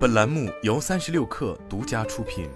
本栏目由三十六氪独家出品。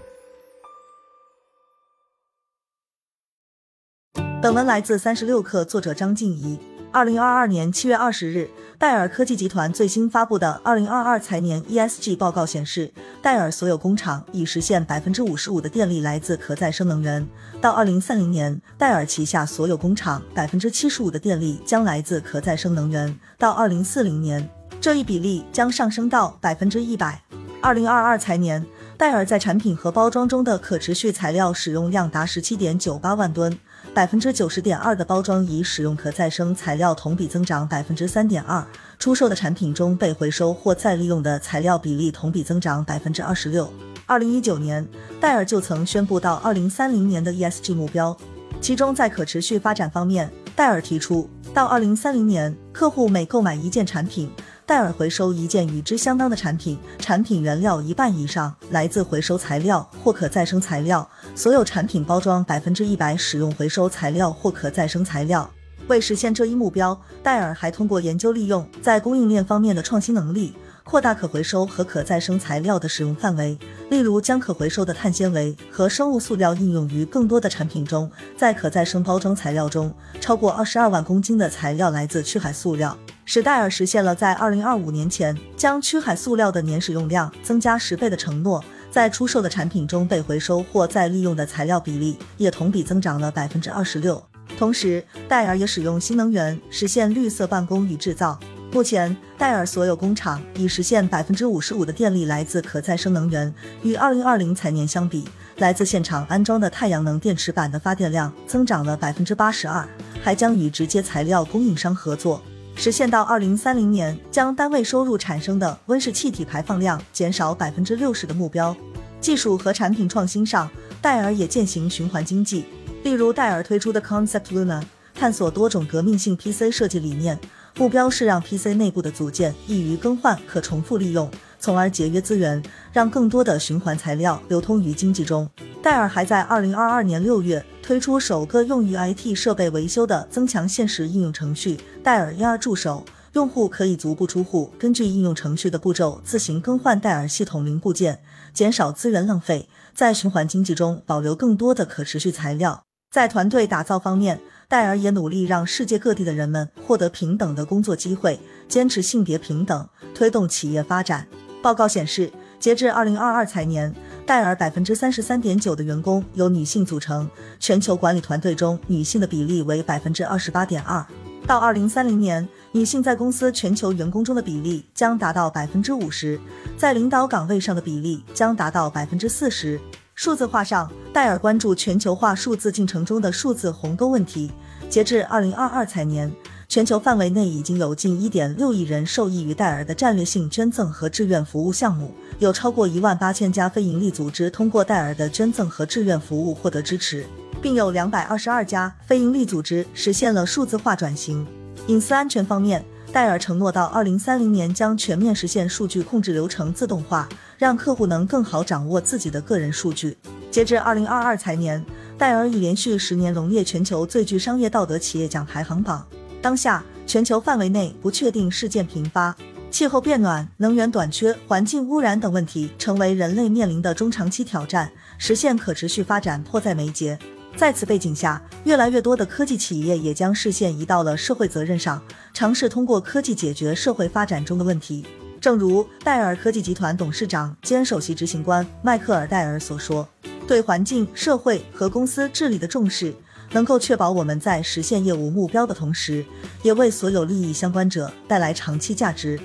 本文来自三十六氪，作者张静怡。二零二二年七月二十日，戴尔科技集团最新发布的二零二二财年 ESG 报告显示，戴尔所有工厂已实现百分之五十五的电力来自可再生能源。到二零三零年，戴尔旗下所有工厂百分之七十五的电力将来自可再生能源。到二零四零年，这一比例将上升到百分之一百。二零二二财年，戴尔在产品和包装中的可持续材料使用量达十七点九八万吨。百分之九十点二的包装已使用可再生材料，同比增长百分之三点二。出售的产品中被回收或再利用的材料比例同比增长百分之二十六。二零一九年，戴尔就曾宣布到二零三零年的 ESG 目标，其中在可持续发展方面，戴尔提出到二零三零年，客户每购买一件产品。戴尔回收一件与之相当的产品，产品原料一半以上来自回收材料或可再生材料，所有产品包装百分之一百使用回收材料或可再生材料。为实现这一目标，戴尔还通过研究利用在供应链方面的创新能力，扩大可回收和可再生材料的使用范围。例如，将可回收的碳纤维和生物塑料应用于更多的产品中。在可再生包装材料中，超过二十二万公斤的材料来自去海塑料。使戴尔实现了在二零二五年前将区海塑料的年使用量增加十倍的承诺，在出售的产品中被回收或再利用的材料比例也同比增长了百分之二十六。同时，戴尔也使用新能源实现绿色办公与制造。目前，戴尔所有工厂已实现百分之五十五的电力来自可再生能源。与二零二零财年相比，来自现场安装的太阳能电池板的发电量增长了百分之八十二，还将与直接材料供应商合作。实现到二零三零年将单位收入产生的温室气体排放量减少百分之六十的目标。技术和产品创新上，戴尔也践行循环经济。例如，戴尔推出的 Concept Luna 探索多种革命性 PC 设计理念，目标是让 PC 内部的组件易于更换、可重复利用，从而节约资源，让更多的循环材料流通于经济中。戴尔还在二零二二年六月推出首个用于 IT 设备维修的增强现实应用程序——戴尔 AR 助手。用户可以足不出户，根据应用程序的步骤自行更换戴尔系统零部件，减少资源浪费，在循环经济中保留更多的可持续材料。在团队打造方面，戴尔也努力让世界各地的人们获得平等的工作机会，坚持性别平等，推动企业发展。报告显示，截至二零二二财年。戴尔百分之三十三点九的员工由女性组成，全球管理团队中女性的比例为百分之二十八点二。到二零三零年，女性在公司全球员工中的比例将达到百分之五十，在领导岗位上的比例将达到百分之四十。数字化上，戴尔关注全球化数字进程中的数字鸿沟问题。截至二零二二财年。全球范围内已经有近一点六亿人受益于戴尔的战略性捐赠和志愿服务项目，有超过一万八千家非营利组织通过戴尔的捐赠和志愿服务获得支持，并有两百二十二家非营利组织实现了数字化转型。隐私安全方面，戴尔承诺到二零三零年将全面实现数据控制流程自动化，让客户能更好掌握自己的个人数据。截至二零二二财年，戴尔已连续十年荣列全球最具商业道德企业奖排行榜。当下，全球范围内不确定事件频发，气候变暖、能源短缺、环境污染等问题成为人类面临的中长期挑战，实现可持续发展迫在眉睫。在此背景下，越来越多的科技企业也将视线移到了社会责任上，尝试通过科技解决社会发展中的问题。正如戴尔科技集团董事长兼首席执行官迈克尔·戴尔所说：“对环境、社会和公司治理的重视。”能够确保我们在实现业务目标的同时，也为所有利益相关者带来长期价值。